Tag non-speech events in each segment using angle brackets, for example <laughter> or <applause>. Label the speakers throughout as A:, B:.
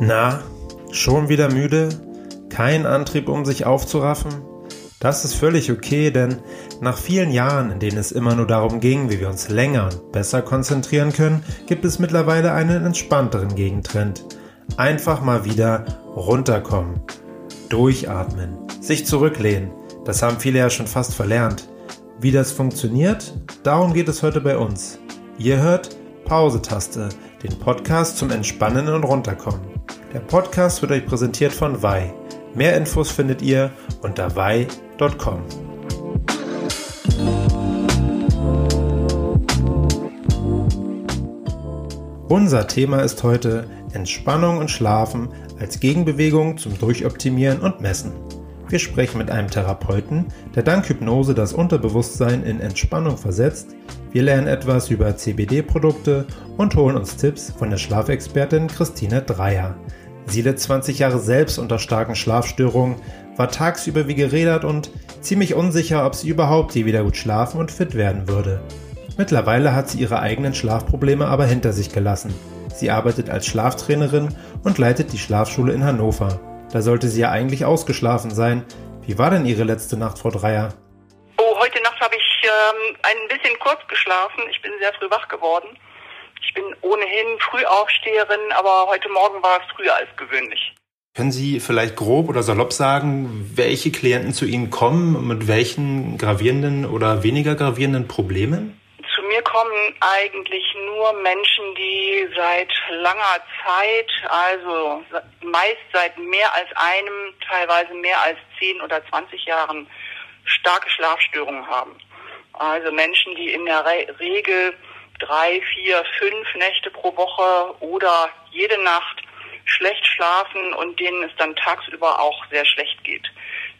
A: Na, schon wieder müde? Kein Antrieb, um sich aufzuraffen? Das ist völlig okay, denn nach vielen Jahren, in denen es immer nur darum ging, wie wir uns länger und besser konzentrieren können, gibt es mittlerweile einen entspannteren Gegentrend. Einfach mal wieder runterkommen. Durchatmen. Sich zurücklehnen. Das haben viele ja schon fast verlernt. Wie das funktioniert, darum geht es heute bei uns. Ihr hört Pause-Taste, den Podcast zum Entspannen und Runterkommen. Der Podcast wird euch präsentiert von Vai. Mehr Infos findet ihr unter vai.com. Unser Thema ist heute Entspannung und Schlafen als Gegenbewegung zum Durchoptimieren und Messen. Wir sprechen mit einem Therapeuten, der dank Hypnose das Unterbewusstsein in Entspannung versetzt. Wir lernen etwas über CBD-Produkte und holen uns Tipps von der Schlafexpertin Christine Dreier. Sie litt 20 Jahre selbst unter starken Schlafstörungen, war tagsüber wie gerädert und ziemlich unsicher, ob sie überhaupt je wieder gut schlafen und fit werden würde. Mittlerweile hat sie ihre eigenen Schlafprobleme aber hinter sich gelassen. Sie arbeitet als Schlaftrainerin und leitet die Schlafschule in Hannover. Da sollte sie ja eigentlich ausgeschlafen sein. Wie war denn Ihre letzte Nacht, Frau Dreier?
B: Oh, heute Nacht habe ich ähm, ein bisschen kurz geschlafen. Ich bin sehr früh wach geworden. Ich bin ohnehin Frühaufsteherin, aber heute Morgen war es früher als gewöhnlich.
A: Können Sie vielleicht grob oder salopp sagen, welche Klienten zu Ihnen kommen, mit welchen gravierenden oder weniger gravierenden Problemen?
B: mir kommen eigentlich nur Menschen, die seit langer Zeit, also meist seit mehr als einem, teilweise mehr als 10 oder 20 Jahren starke Schlafstörungen haben. Also Menschen, die in der Re Regel drei, vier, fünf Nächte pro Woche oder jede Nacht schlecht schlafen und denen es dann tagsüber auch sehr schlecht geht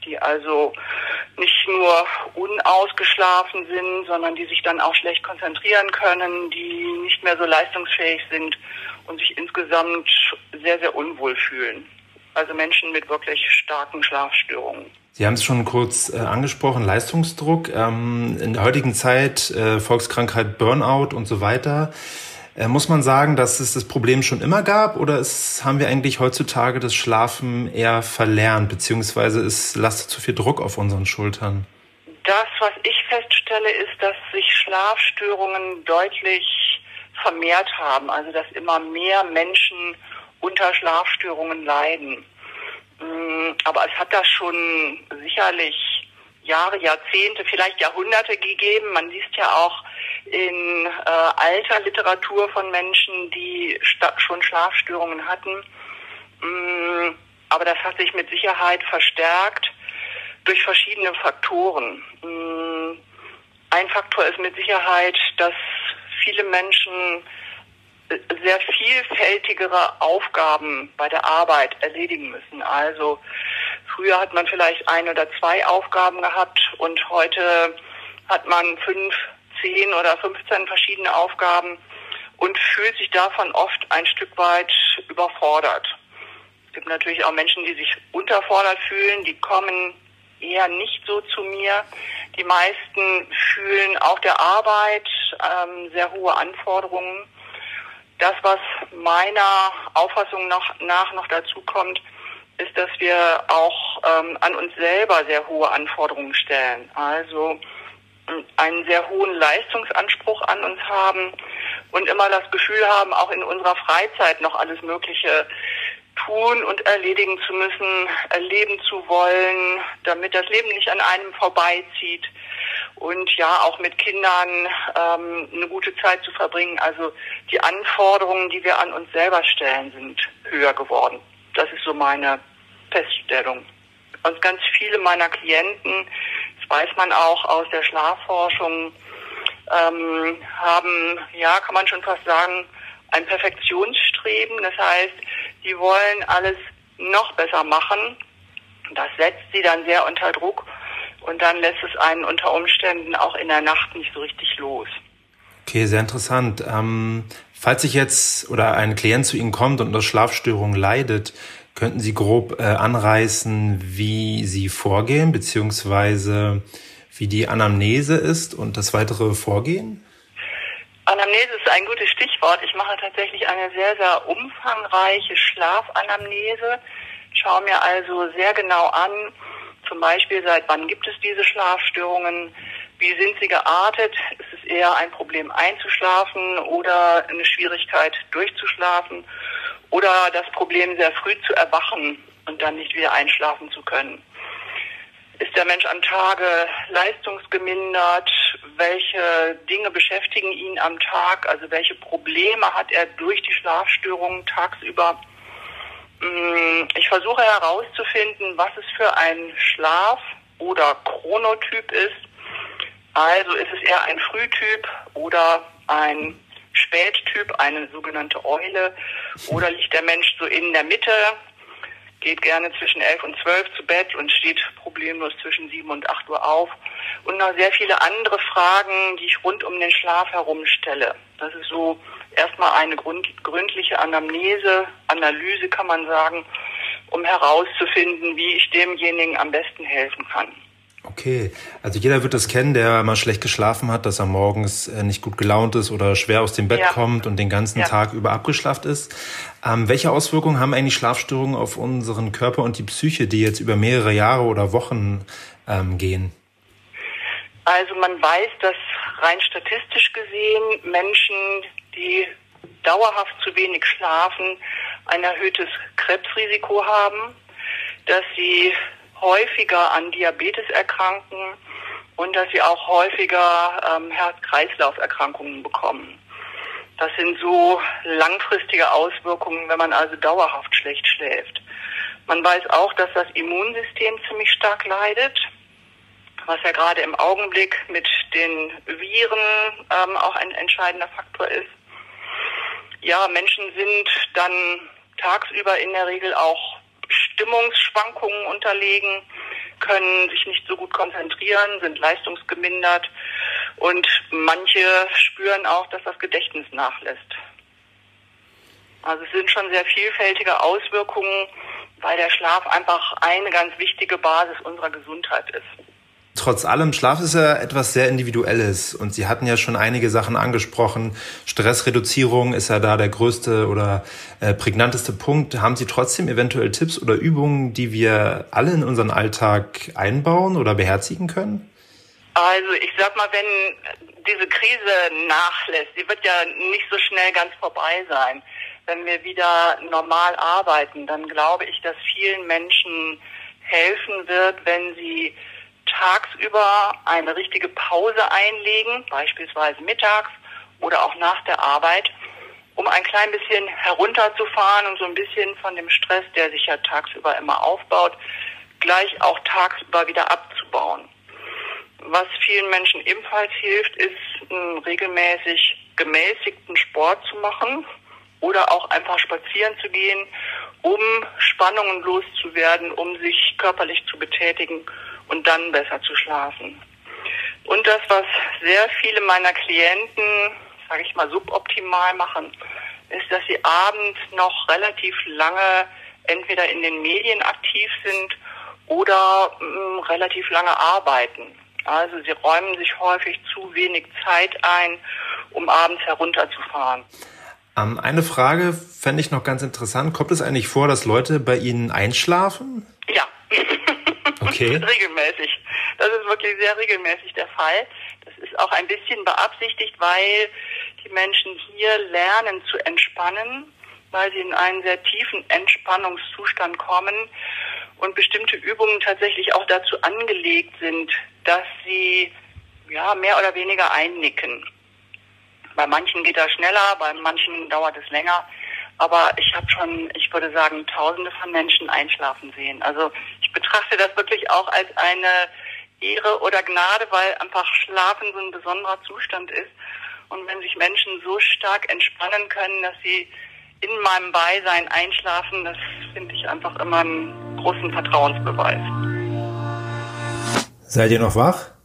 B: die also nicht nur unausgeschlafen sind, sondern die sich dann auch schlecht konzentrieren können, die nicht mehr so leistungsfähig sind und sich insgesamt sehr, sehr unwohl fühlen. Also Menschen mit wirklich starken Schlafstörungen.
A: Sie haben es schon kurz äh, angesprochen, Leistungsdruck. Ähm, in der heutigen Zeit äh, Volkskrankheit Burnout und so weiter. Äh, muss man sagen, dass es das Problem schon immer gab oder ist, haben wir eigentlich heutzutage das Schlafen eher verlernt, beziehungsweise es lastet zu viel Druck auf unseren Schultern?
B: Das, was ich feststelle, ist, dass sich Schlafstörungen deutlich vermehrt haben, also dass immer mehr Menschen unter Schlafstörungen leiden. Mm, aber es hat das schon sicherlich Jahre, Jahrzehnte, vielleicht Jahrhunderte gegeben. Man liest ja auch in äh, alter Literatur von Menschen, die schon Schlafstörungen hatten. Mm, aber das hat sich mit Sicherheit verstärkt durch verschiedene Faktoren. Mm, ein Faktor ist mit Sicherheit, dass viele Menschen sehr vielfältigere Aufgaben bei der Arbeit erledigen müssen. Also früher hat man vielleicht ein oder zwei Aufgaben gehabt und heute hat man fünf, zehn oder 15 verschiedene Aufgaben und fühlt sich davon oft ein Stück weit überfordert. Es gibt natürlich auch Menschen, die sich unterfordert fühlen, die kommen eher nicht so zu mir. Die meisten fühlen auch der Arbeit ähm, sehr hohe Anforderungen. Das, was meiner Auffassung nach, nach noch dazu kommt, ist, dass wir auch ähm, an uns selber sehr hohe Anforderungen stellen. Also einen sehr hohen Leistungsanspruch an uns haben und immer das Gefühl haben, auch in unserer Freizeit noch alles Mögliche tun und erledigen zu müssen, erleben zu wollen, damit das Leben nicht an einem vorbeizieht und ja auch mit Kindern ähm, eine gute Zeit zu verbringen. Also die Anforderungen, die wir an uns selber stellen, sind höher geworden. Das ist so meine Feststellung. Und ganz viele meiner Klienten weiß man auch aus der Schlafforschung, ähm, haben, ja, kann man schon fast sagen, ein Perfektionsstreben. Das heißt, die wollen alles noch besser machen. Das setzt sie dann sehr unter Druck und dann lässt es einen unter Umständen auch in der Nacht nicht so richtig los.
A: Okay, sehr interessant. Ähm, falls ich jetzt oder ein Klient zu Ihnen kommt und unter Schlafstörungen leidet, Könnten Sie grob äh, anreißen, wie Sie vorgehen, beziehungsweise wie die Anamnese ist und das weitere Vorgehen?
B: Anamnese ist ein gutes Stichwort. Ich mache tatsächlich eine sehr, sehr umfangreiche Schlafanamnese. Schaue mir also sehr genau an, zum Beispiel seit wann gibt es diese Schlafstörungen, wie sind sie geartet, ist es eher ein Problem einzuschlafen oder eine Schwierigkeit durchzuschlafen oder das Problem sehr früh zu erwachen und dann nicht wieder einschlafen zu können. Ist der Mensch am Tage leistungsgemindert? Welche Dinge beschäftigen ihn am Tag? Also welche Probleme hat er durch die Schlafstörungen tagsüber? Mm, ich versuche herauszufinden, was es für ein Schlaf- oder Chronotyp ist. Also ist es eher ein Frühtyp oder ein Spättyp, eine sogenannte Eule, oder liegt der Mensch so in der Mitte, geht gerne zwischen elf und zwölf zu Bett und steht problemlos zwischen sieben und acht Uhr auf. Und noch sehr viele andere Fragen, die ich rund um den Schlaf herum stelle. Das ist so erstmal eine gründliche Anamnese, Analyse kann man sagen, um herauszufinden, wie ich demjenigen am besten helfen kann.
A: Okay, also jeder wird das kennen, der mal schlecht geschlafen hat, dass er morgens äh, nicht gut gelaunt ist oder schwer aus dem Bett ja. kommt und den ganzen ja. Tag über abgeschlafft ist. Ähm, welche Auswirkungen haben eigentlich Schlafstörungen auf unseren Körper und die Psyche, die jetzt über mehrere Jahre oder Wochen ähm, gehen?
B: Also man weiß, dass rein statistisch gesehen Menschen, die dauerhaft zu wenig schlafen, ein erhöhtes Krebsrisiko haben, dass sie häufiger an Diabetes erkranken und dass sie auch häufiger ähm, Herz-Kreislauf-Erkrankungen bekommen. Das sind so langfristige Auswirkungen, wenn man also dauerhaft schlecht schläft. Man weiß auch, dass das Immunsystem ziemlich stark leidet, was ja gerade im Augenblick mit den Viren ähm, auch ein entscheidender Faktor ist. Ja, Menschen sind dann tagsüber in der Regel auch Stimmungsschwankungen unterlegen, können sich nicht so gut konzentrieren, sind leistungsgemindert und manche spüren auch, dass das Gedächtnis nachlässt. Also es sind schon sehr vielfältige Auswirkungen, weil der Schlaf einfach eine ganz wichtige Basis unserer Gesundheit ist.
A: Trotz allem, Schlaf ist ja etwas sehr Individuelles und Sie hatten ja schon einige Sachen angesprochen. Stressreduzierung ist ja da der größte oder äh, prägnanteste Punkt. Haben Sie trotzdem eventuell Tipps oder Übungen, die wir alle in unseren Alltag einbauen oder beherzigen können?
B: Also ich sag mal, wenn diese Krise nachlässt, die wird ja nicht so schnell ganz vorbei sein. Wenn wir wieder normal arbeiten, dann glaube ich, dass vielen Menschen helfen wird, wenn sie tagsüber eine richtige Pause einlegen, beispielsweise mittags oder auch nach der Arbeit, um ein klein bisschen herunterzufahren und so ein bisschen von dem Stress, der sich ja tagsüber immer aufbaut, gleich auch tagsüber wieder abzubauen. Was vielen Menschen ebenfalls hilft, ist einen regelmäßig gemäßigten Sport zu machen oder auch einfach spazieren zu gehen, um Spannungen loszuwerden, um sich körperlich zu betätigen und dann besser zu schlafen. Und das, was sehr viele meiner Klienten, sage ich mal, suboptimal machen, ist, dass sie abends noch relativ lange entweder in den Medien aktiv sind oder mh, mm, relativ lange arbeiten. Also sie räumen sich häufig zu wenig Zeit ein, um abends herunterzufahren.
A: Ähm, eine Frage fände ich noch ganz interessant. Kommt es eigentlich vor, dass Leute bei Ihnen einschlafen?
B: Ja. <laughs> Okay. regelmäßig. Das ist wirklich sehr regelmäßig der Fall. Das ist auch ein bisschen beabsichtigt, weil die Menschen hier lernen zu entspannen, weil sie in einen sehr tiefen Entspannungszustand kommen und bestimmte Übungen tatsächlich auch dazu angelegt sind, dass sie ja mehr oder weniger einnicken. Bei manchen geht das schneller, bei manchen dauert es länger. Aber ich habe schon, ich würde sagen, Tausende von Menschen einschlafen sehen. Also ich betrachte das wirklich auch als eine Ehre oder Gnade, weil einfach Schlafen so ein besonderer Zustand ist. Und wenn sich Menschen so stark entspannen können, dass sie in meinem Beisein einschlafen, das finde ich einfach immer einen großen Vertrauensbeweis.
A: Seid ihr noch wach?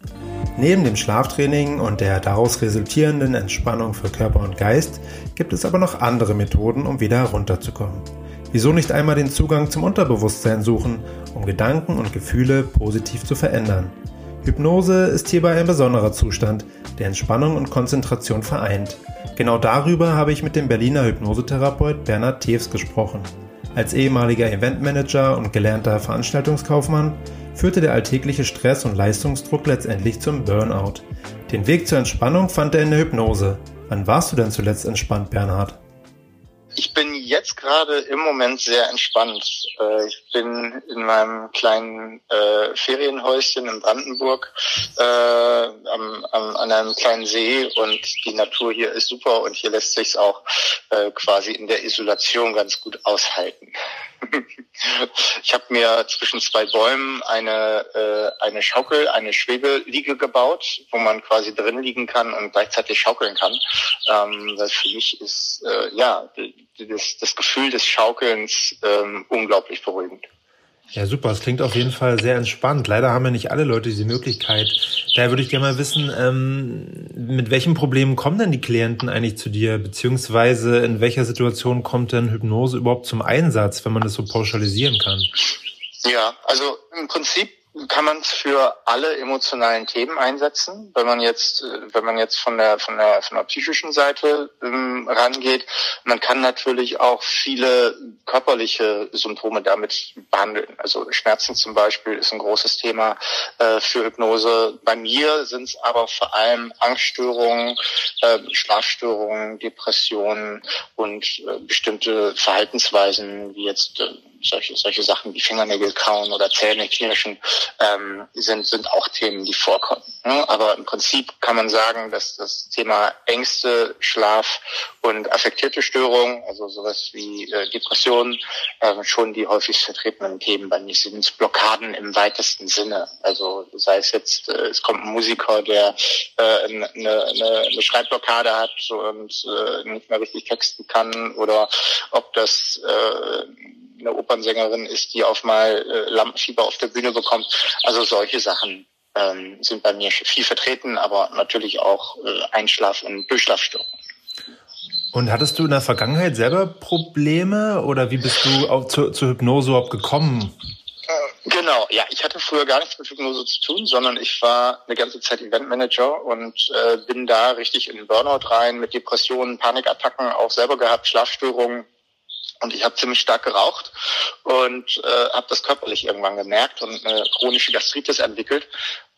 A: Neben dem Schlaftraining und der daraus resultierenden Entspannung für Körper und Geist gibt es aber noch andere Methoden, um wieder herunterzukommen. Wieso nicht einmal den Zugang zum Unterbewusstsein suchen, um Gedanken und Gefühle positiv zu verändern? Hypnose ist hierbei ein besonderer Zustand, der Entspannung und Konzentration vereint. Genau darüber habe ich mit dem Berliner Hypnosetherapeut Bernhard Tews gesprochen. Als ehemaliger Eventmanager und gelernter Veranstaltungskaufmann führte der alltägliche Stress und Leistungsdruck letztendlich zum Burnout. Den Weg zur Entspannung fand er in der Hypnose. Wann warst du denn zuletzt entspannt, Bernhard?
C: Ich bin jetzt gerade im Moment sehr entspannt. Äh, ich bin in meinem kleinen äh, Ferienhäuschen in Brandenburg äh, an einem kleinen See und die Natur hier ist super und hier lässt sich auch quasi in der Isolation ganz gut aushalten. Ich habe mir zwischen zwei Bäumen eine, äh, eine Schaukel, eine Schwebeliege gebaut, wo man quasi drin liegen kann und gleichzeitig schaukeln kann. Ähm, das für mich ist äh, ja das, das Gefühl des Schaukelns ähm, unglaublich beruhigend.
A: Ja, super. Es klingt auf jeden Fall sehr entspannt. Leider haben ja nicht alle Leute diese Möglichkeit. Daher würde ich gerne mal wissen, ähm, mit welchen Problemen kommen denn die Klienten eigentlich zu dir? Beziehungsweise in welcher Situation kommt denn Hypnose überhaupt zum Einsatz, wenn man das so pauschalisieren kann?
C: Ja, also im Prinzip kann man es für alle emotionalen Themen einsetzen. Wenn man jetzt, äh, wenn man jetzt von der von der von der psychischen Seite ähm, rangeht, man kann natürlich auch viele körperliche Symptome damit behandeln. Also Schmerzen zum Beispiel ist ein großes Thema äh, für Hypnose. Bei mir sind es aber vor allem Angststörungen, äh, Schlafstörungen, Depressionen und äh, bestimmte Verhaltensweisen wie jetzt äh, solche, solche Sachen wie Fingernägel kauen oder Zähne knirschen ähm, sind, sind auch Themen, die vorkommen. Ne? Aber im Prinzip kann man sagen, dass das Thema Ängste, Schlaf und affektierte Störungen, also sowas wie äh, Depressionen, äh, schon die häufigst vertretenen Themen bei mir sind. Blockaden im weitesten Sinne. Also sei es jetzt, äh, es kommt ein Musiker, der äh, eine, eine, eine Schreibblockade hat und äh, nicht mehr richtig texten kann oder ob das äh, eine Opernsängerin ist, die auf mal äh, Lampenfieber auf der Bühne bekommt. Also solche Sachen ähm, sind bei mir viel vertreten, aber natürlich auch äh, Einschlaf- und Durchschlafstörungen.
A: Und hattest du in der Vergangenheit selber Probleme oder wie bist du auch zu, zur Hypnose überhaupt gekommen?
C: Genau, ja, ich hatte früher gar nichts mit Hypnose zu tun, sondern ich war eine ganze Zeit Eventmanager und äh, bin da richtig in Burnout rein mit Depressionen, Panikattacken auch selber gehabt, Schlafstörungen und ich habe ziemlich stark geraucht und äh, habe das körperlich irgendwann gemerkt und eine chronische Gastritis entwickelt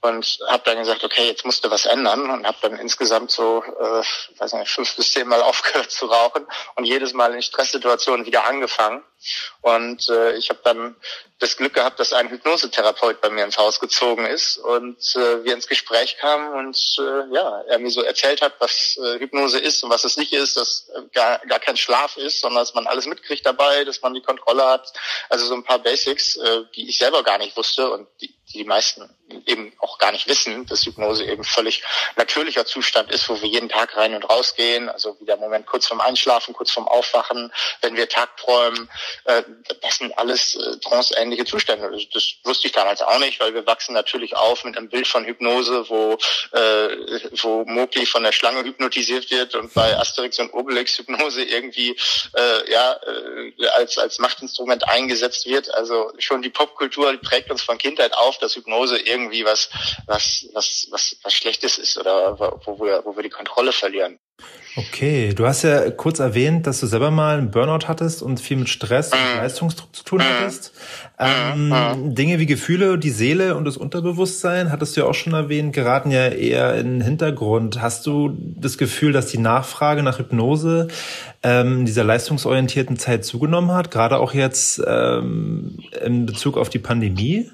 C: und habe dann gesagt, okay, jetzt musste was ändern und habe dann insgesamt so, äh, weiß nicht, fünf bis zehn Mal <laughs> aufgehört zu rauchen und jedes Mal in Stresssituationen wieder angefangen. Und äh, ich habe dann das Glück gehabt, dass ein Hypnosetherapeut bei mir ins Haus gezogen ist und äh, wir ins Gespräch kamen und äh, ja, er mir so erzählt hat, was äh, Hypnose ist und was es nicht ist, dass äh, gar, gar kein Schlaf ist, sondern dass man alles mitkriegt dabei, dass man die Kontrolle hat. Also so ein paar Basics, äh, die ich selber gar nicht wusste und die, die meisten eben auch gar nicht wissen, dass Hypnose eben völlig natürlicher Zustand ist, wo wir jeden Tag rein und rausgehen, also wie der Moment kurz vorm Einschlafen, kurz vorm Aufwachen, wenn wir tagträumen, äh, das sind alles äh, tranceähnliche Zustände. Das, das wusste ich damals auch nicht, weil wir wachsen natürlich auf mit einem Bild von Hypnose, wo, äh, wo Mowgli von der Schlange hypnotisiert wird und bei Asterix und Obelix Hypnose irgendwie äh, ja äh, als als Machtinstrument eingesetzt wird. Also schon die Popkultur die prägt uns von Kindheit auf, dass Hypnose irgendwie was was was was was Schlechtes ist oder wo wir wo wir die Kontrolle verlieren.
A: Okay, du hast ja kurz erwähnt, dass du selber mal einen Burnout hattest und viel mit Stress und mhm. Leistungsdruck zu tun mhm. hattest. Ähm, mhm. Dinge wie Gefühle, die Seele und das Unterbewusstsein, hattest du ja auch schon erwähnt, geraten ja eher in den Hintergrund. Hast du das Gefühl, dass die Nachfrage nach Hypnose ähm, in dieser leistungsorientierten Zeit zugenommen hat, gerade auch jetzt ähm, in Bezug auf die Pandemie?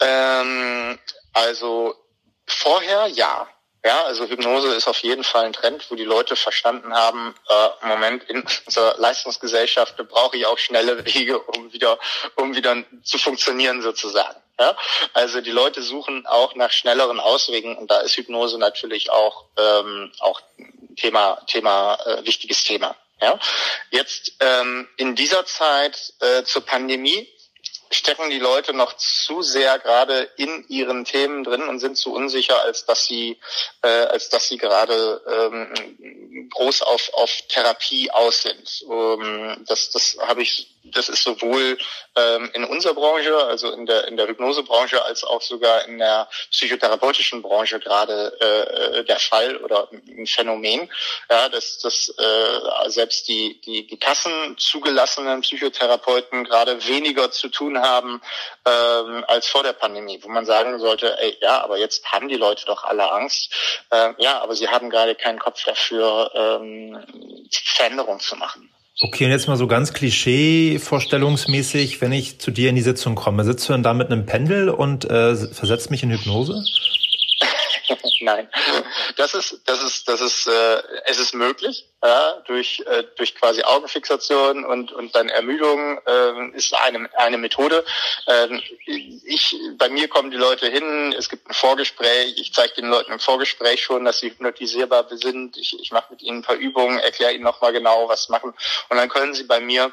C: Ähm, also vorher ja. Ja, also Hypnose ist auf jeden Fall ein Trend, wo die Leute verstanden haben, äh, Moment, in unserer Leistungsgesellschaft brauche ich auch schnelle Wege, um wieder, um wieder zu funktionieren sozusagen. Ja? Also die Leute suchen auch nach schnelleren Auswegen und da ist Hypnose natürlich auch, ähm, auch Thema, Thema, äh, wichtiges Thema. Ja? Jetzt ähm, in dieser Zeit äh, zur Pandemie stecken die Leute noch zu sehr gerade in ihren Themen drin und sind zu unsicher, als dass sie, äh, als dass sie gerade ähm, groß auf, auf Therapie aus sind. Ähm, das das habe ich, das ist sowohl ähm, in unserer Branche, also in der in der Hypnosebranche, als auch sogar in der psychotherapeutischen Branche gerade äh, der Fall oder ein Phänomen, ja, dass, dass äh, selbst die die die Kassen zugelassenen Psychotherapeuten gerade weniger zu tun haben ähm, als vor der Pandemie, wo man sagen sollte, ey, ja, aber jetzt haben die Leute doch alle Angst. Äh, ja, aber sie haben gerade keinen Kopf dafür, ähm, Veränderungen zu machen.
A: Okay, und jetzt mal so ganz klischee-vorstellungsmäßig, wenn ich zu dir in die Sitzung komme, sitzt du dann da mit einem Pendel und äh, versetzt mich in Hypnose?
C: Nein, <laughs> das ist, das ist, das ist, äh, es ist möglich, ja, durch, äh, durch quasi Augenfixation und, und dann Ermüdung äh, ist eine, eine Methode. Ähm, ich, bei mir kommen die Leute hin, es gibt ein Vorgespräch, ich zeige den Leuten im Vorgespräch schon, dass sie hypnotisierbar sind. Ich, ich mache mit ihnen ein paar Übungen, erkläre ihnen nochmal genau, was machen. Und dann können sie bei mir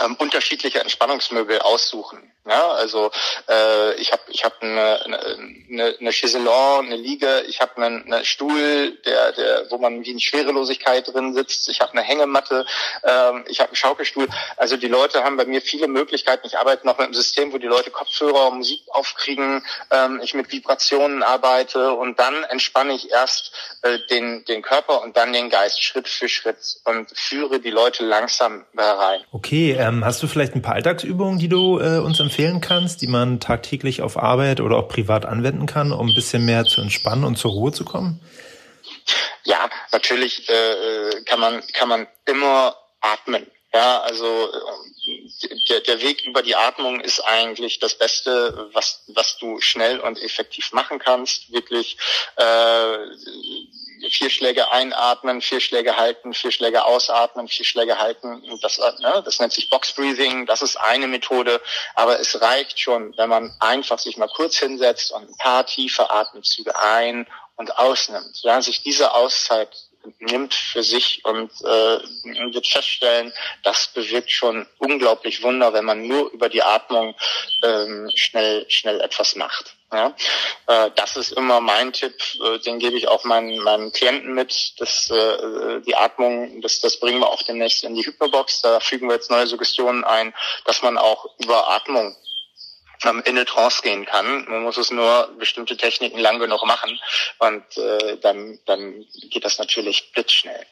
C: ähm, unterschiedliche Entspannungsmöbel aussuchen. Ja, also äh, ich habe ich hab eine, eine, eine Chaiselon, eine Liege, ich habe einen, einen Stuhl, der, der, wo man wie in Schwerelosigkeit drin sitzt, ich habe eine Hängematte, ähm, ich habe einen Schaukelstuhl. Also die Leute haben bei mir viele Möglichkeiten. Ich arbeite noch mit einem System, wo die Leute Kopfhörer, Musik aufkriegen, ähm, ich mit Vibrationen arbeite und dann entspanne ich erst äh, den, den Körper und dann den Geist Schritt für Schritt und führe die Leute langsam da rein.
A: Okay, ähm, hast du vielleicht ein paar Alltagsübungen, die du äh, uns empfiehlst? Empfehlen kannst, die man tagtäglich auf Arbeit oder auch privat anwenden kann, um ein bisschen mehr zu entspannen und zur Ruhe zu kommen?
C: Ja, natürlich äh, kann man kann man immer atmen. Ja, also äh, der, der Weg über die Atmung ist eigentlich das Beste, was was du schnell und effektiv machen kannst. Wirklich äh, vier Schläge einatmen, vier Schläge halten, vier Schläge ausatmen, vier Schläge halten. Das, ne, das nennt sich Box Breathing. Das ist eine Methode. Aber es reicht schon, wenn man einfach sich mal kurz hinsetzt und ein paar tiefe Atemzüge ein und ausnimmt. Ja, sich diese Auszeit nimmt für sich und äh, wird feststellen, das bewirkt schon unglaublich Wunder, wenn man nur über die Atmung ähm, schnell schnell etwas macht. Ja, äh, das ist immer mein Tipp, äh, den gebe ich auch meinen, meinen Klienten mit. dass äh, die Atmung, das, das bringen wir auch demnächst in die Hypnobox. Da fügen wir jetzt neue Suggestionen ein, dass man auch über Atmung ähm, in eine Trance gehen kann. Man muss es nur bestimmte Techniken lang genug machen und äh, dann, dann geht das natürlich blitzschnell.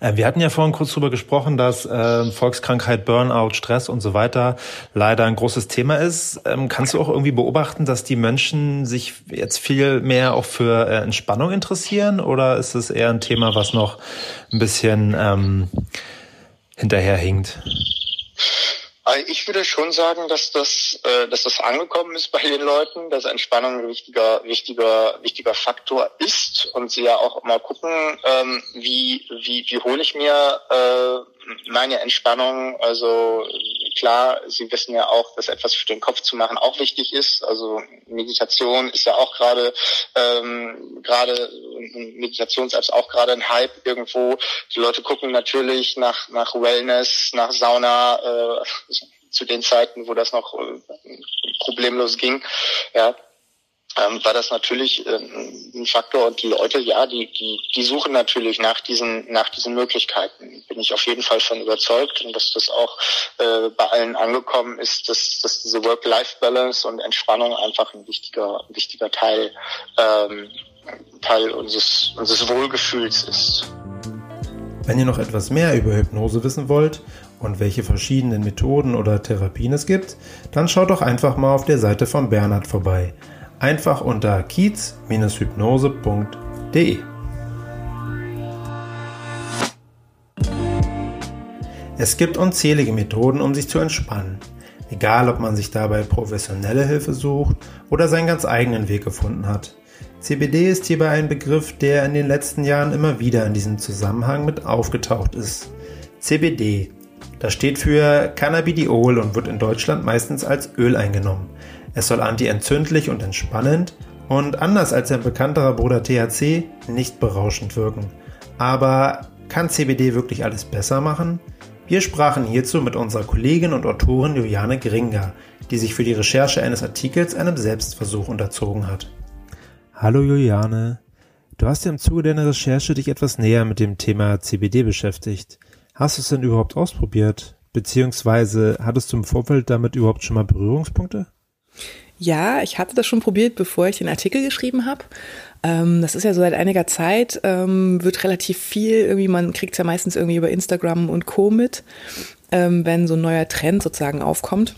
A: Äh, wir hatten ja vorhin kurz darüber gesprochen, dass äh, Volkskrankheit, Burnout, Stress und so weiter leider ein großes Thema ist. Ähm, kannst du auch irgendwie beobachten, dass die Menschen sich jetzt viel mehr auch für äh, Entspannung interessieren oder ist es eher ein Thema, was noch ein bisschen ähm, hinterherhinkt?
C: Also ich würde schon sagen, dass das, äh, dass das angekommen ist bei den Leuten, dass Entspannung ein wichtiger, wichtiger, wichtiger Faktor ist und sie ja auch mal gucken, ähm, wie, wie, wie hole ich mir äh, meine Entspannung. Also klar, Sie wissen ja auch, dass etwas für den Kopf zu machen auch wichtig ist. Also Meditation ist ja auch gerade ähm, gerade Meditations-Apps auch gerade ein Hype irgendwo. Die Leute gucken natürlich nach nach Wellness, nach Sauna. Äh, <laughs> zu den Zeiten, wo das noch äh, problemlos ging. Ja, ähm, war das natürlich äh, ein Faktor und die Leute, ja, die, die, die suchen natürlich nach diesen, nach diesen Möglichkeiten. Bin ich auf jeden Fall von überzeugt und dass das auch äh, bei allen angekommen ist, dass, dass diese Work-Life-Balance und Entspannung einfach ein wichtiger, ein wichtiger Teil, ähm, Teil unseres, unseres Wohlgefühls ist.
A: Wenn ihr noch etwas mehr über Hypnose wissen wollt und welche verschiedenen Methoden oder Therapien es gibt, dann schaut doch einfach mal auf der Seite von Bernhard vorbei einfach unter kiez-hypnose.de. Es gibt unzählige Methoden, um sich zu entspannen. Egal, ob man sich dabei professionelle Hilfe sucht oder seinen ganz eigenen Weg gefunden hat. CBD ist hierbei ein Begriff, der in den letzten Jahren immer wieder in diesem Zusammenhang mit aufgetaucht ist. CBD. Das steht für Cannabidiol und wird in Deutschland meistens als Öl eingenommen. Es soll antientzündlich und entspannend und anders als sein bekannterer Bruder THC nicht berauschend wirken. Aber kann CBD wirklich alles besser machen? Wir sprachen hierzu mit unserer Kollegin und Autorin Juliane Gringer, die sich für die Recherche eines Artikels einem Selbstversuch unterzogen hat. Hallo Juliane, du hast ja im Zuge deiner Recherche dich etwas näher mit dem Thema CBD beschäftigt. Hast du es denn überhaupt ausprobiert? Beziehungsweise hattest du im Vorfeld damit überhaupt schon mal Berührungspunkte?
D: Ja, ich hatte das schon probiert, bevor ich den Artikel geschrieben habe. Ähm, das ist ja so seit einiger Zeit, ähm, wird relativ viel, irgendwie, man kriegt es ja meistens irgendwie über Instagram und Co. mit, ähm, wenn so ein neuer Trend sozusagen aufkommt.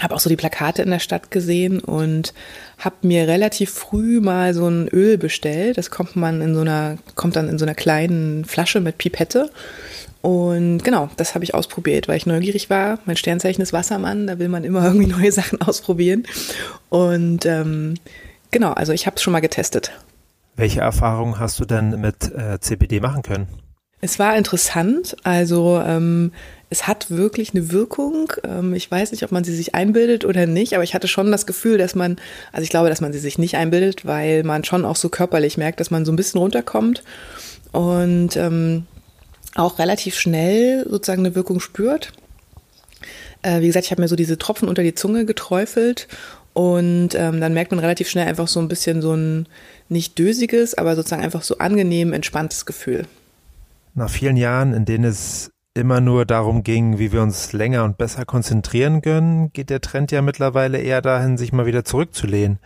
D: Habe auch so die Plakate in der Stadt gesehen und habe mir relativ früh mal so ein Öl bestellt. Das kommt man in so einer, kommt dann in so einer kleinen Flasche mit Pipette. Und genau, das habe ich ausprobiert, weil ich neugierig war. Mein Sternzeichen ist Wassermann, da will man immer <laughs> irgendwie neue Sachen ausprobieren. Und ähm, genau, also ich habe es schon mal getestet.
A: Welche Erfahrungen hast du denn mit äh, CBD machen können?
D: Es war interessant. Also ähm, es hat wirklich eine Wirkung. Ähm, ich weiß nicht, ob man sie sich einbildet oder nicht, aber ich hatte schon das Gefühl, dass man, also ich glaube, dass man sie sich nicht einbildet, weil man schon auch so körperlich merkt, dass man so ein bisschen runterkommt. Und ähm, auch relativ schnell sozusagen eine Wirkung spürt. Äh, wie gesagt, ich habe mir so diese Tropfen unter die Zunge geträufelt und ähm, dann merkt man relativ schnell einfach so ein bisschen so ein nicht dösiges, aber sozusagen einfach so angenehm entspanntes Gefühl.
A: Nach vielen Jahren, in denen es immer nur darum ging, wie wir uns länger und besser konzentrieren können, geht der Trend ja mittlerweile eher dahin, sich mal wieder zurückzulehnen.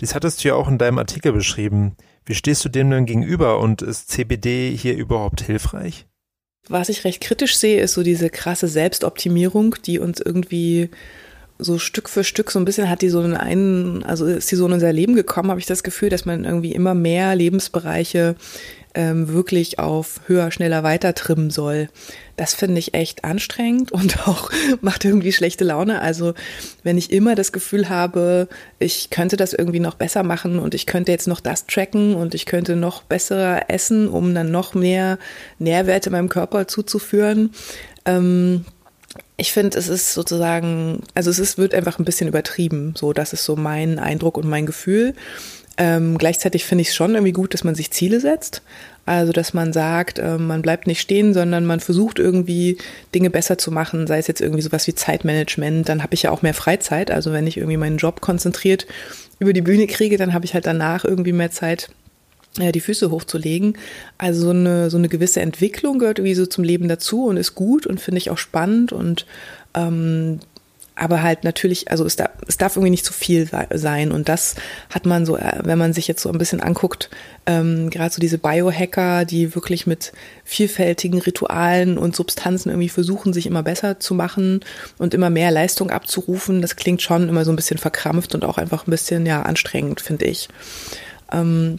A: Dies hattest du ja auch in deinem Artikel beschrieben. Wie stehst du dem denn gegenüber und ist CBD hier überhaupt hilfreich?
D: Was ich recht kritisch sehe, ist so diese krasse Selbstoptimierung, die uns irgendwie so Stück für Stück so ein bisschen hat die so einen, also ist die so in unser Leben gekommen, habe ich das Gefühl, dass man irgendwie immer mehr Lebensbereiche ähm, wirklich auf höher, schneller weiter trimmen soll. Das finde ich echt anstrengend und <laughs> auch macht irgendwie schlechte Laune. Also wenn ich immer das Gefühl habe, ich könnte das irgendwie noch besser machen und ich könnte jetzt noch das tracken und ich könnte noch besser essen, um dann noch mehr Nährwerte meinem Körper zuzuführen. Ähm, ich finde, es ist sozusagen, also es ist, wird einfach ein bisschen übertrieben. So, das ist so mein Eindruck und mein Gefühl. Ähm, gleichzeitig finde ich es schon irgendwie gut, dass man sich Ziele setzt. Also, dass man sagt, äh, man bleibt nicht stehen, sondern man versucht irgendwie Dinge besser zu machen, sei es jetzt irgendwie sowas wie Zeitmanagement. Dann habe ich ja auch mehr Freizeit. Also, wenn ich irgendwie meinen Job konzentriert über die Bühne kriege, dann habe ich halt danach irgendwie mehr Zeit, äh, die Füße hochzulegen. Also so eine, so eine gewisse Entwicklung gehört irgendwie so zum Leben dazu und ist gut und finde ich auch spannend und ähm, aber halt natürlich, also es darf, es darf irgendwie nicht zu viel sein. Und das hat man so, äh, wenn man sich jetzt so ein bisschen anguckt, ähm, gerade so diese Biohacker, die wirklich mit vielfältigen Ritualen und Substanzen irgendwie versuchen, sich immer besser zu machen und immer mehr Leistung abzurufen, das klingt schon immer so ein bisschen verkrampft und auch einfach ein bisschen ja anstrengend, finde ich. Ähm,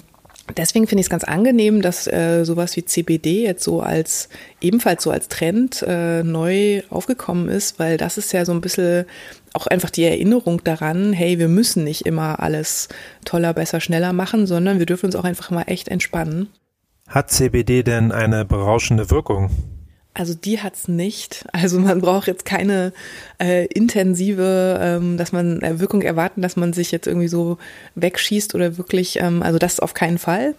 D: Deswegen finde ich es ganz angenehm, dass äh, sowas wie CBD jetzt so als ebenfalls so als Trend äh, neu aufgekommen ist, weil das ist ja so ein bisschen auch einfach die Erinnerung daran, hey, wir müssen nicht immer alles toller, besser, schneller machen, sondern wir dürfen uns auch einfach mal echt entspannen.
A: Hat CBD denn eine berauschende Wirkung?
D: Also die hat's nicht. Also man braucht jetzt keine äh, intensive, ähm, dass man äh, Wirkung erwarten, dass man sich jetzt irgendwie so wegschießt oder wirklich, ähm, also das auf keinen Fall.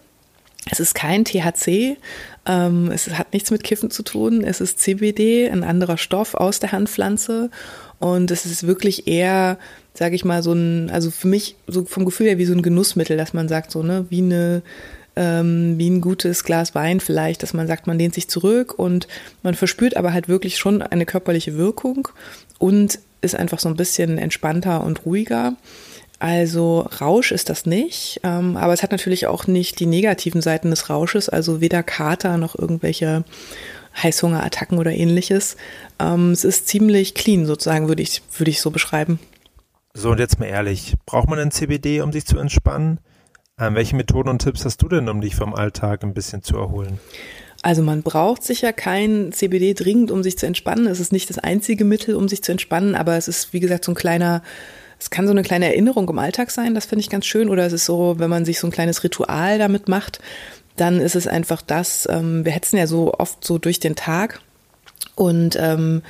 D: Es ist kein THC, ähm, es hat nichts mit Kiffen zu tun, es ist CBD, ein anderer Stoff aus der Handpflanze und es ist wirklich eher, sage ich mal, so ein, also für mich so vom Gefühl her wie so ein Genussmittel, dass man sagt so, ne, wie eine ähm, wie ein gutes Glas Wein vielleicht, dass man sagt, man lehnt sich zurück und man verspürt aber halt wirklich schon eine körperliche Wirkung und ist einfach so ein bisschen entspannter und ruhiger. Also Rausch ist das nicht, ähm, aber es hat natürlich auch nicht die negativen Seiten des Rausches, also weder Kater noch irgendwelche Heißhungerattacken oder ähnliches. Ähm, es ist ziemlich clean sozusagen, würde ich, würde ich so beschreiben.
A: So, und jetzt mal ehrlich, braucht man ein CBD, um sich zu entspannen? Ähm, welche Methoden und Tipps hast du denn, um dich vom Alltag ein bisschen zu erholen?
D: Also man braucht sicher kein CBD dringend, um sich zu entspannen. Es ist nicht das einzige Mittel, um sich zu entspannen, aber es ist, wie gesagt, so ein kleiner, es kann so eine kleine Erinnerung im Alltag sein, das finde ich ganz schön. Oder es ist so, wenn man sich so ein kleines Ritual damit macht, dann ist es einfach das, ähm, wir hetzen ja so oft so durch den Tag und ähm,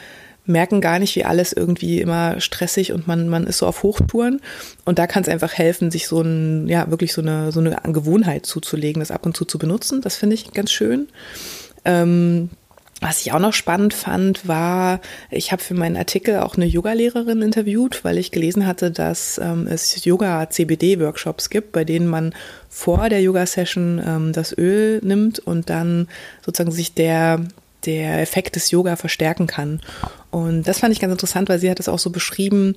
D: merken gar nicht, wie alles irgendwie immer stressig und man, man ist so auf Hochtouren. Und da kann es einfach helfen, sich so ein, ja, wirklich so eine, so eine Gewohnheit zuzulegen, das ab und zu zu benutzen. Das finde ich ganz schön. Ähm, Was ich auch noch spannend fand, war, ich habe für meinen Artikel auch eine Yogalehrerin interviewt, weil ich gelesen hatte, dass ähm, es Yoga-CBD-Workshops gibt, bei denen man vor der Yoga-Session ähm, das Öl nimmt und dann sozusagen sich der der Effekt des Yoga verstärken kann. Und das fand ich ganz interessant, weil sie hat es auch so beschrieben,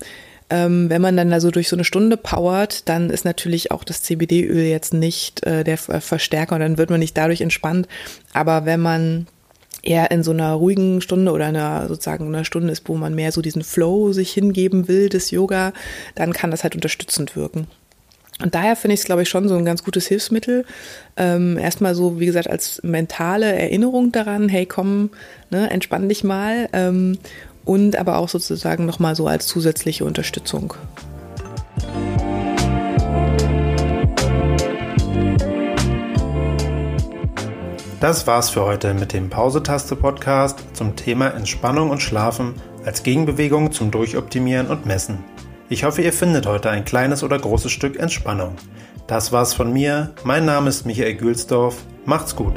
D: ähm, wenn man dann da so durch so eine Stunde powert, dann ist natürlich auch das CBD-Öl jetzt nicht äh, der Verstärker und dann wird man nicht dadurch entspannt. Aber wenn man eher in so einer ruhigen Stunde oder einer sozusagen einer Stunde ist, wo man mehr so diesen Flow sich hingeben will des Yoga, dann kann das halt unterstützend wirken. Und daher finde ich es, glaube ich, schon so ein ganz gutes Hilfsmittel. Ähm, erstmal so, wie gesagt, als mentale Erinnerung daran, hey, komm, ne, entspann dich mal. Ähm, und aber auch sozusagen nochmal so als zusätzliche Unterstützung.
A: Das war's für heute mit dem Pause-Taste-Podcast zum Thema Entspannung und Schlafen als Gegenbewegung zum Durchoptimieren und Messen. Ich hoffe, ihr findet heute ein kleines oder großes Stück Entspannung. Das war's von mir. Mein Name ist Michael Gülsdorf. Macht's gut.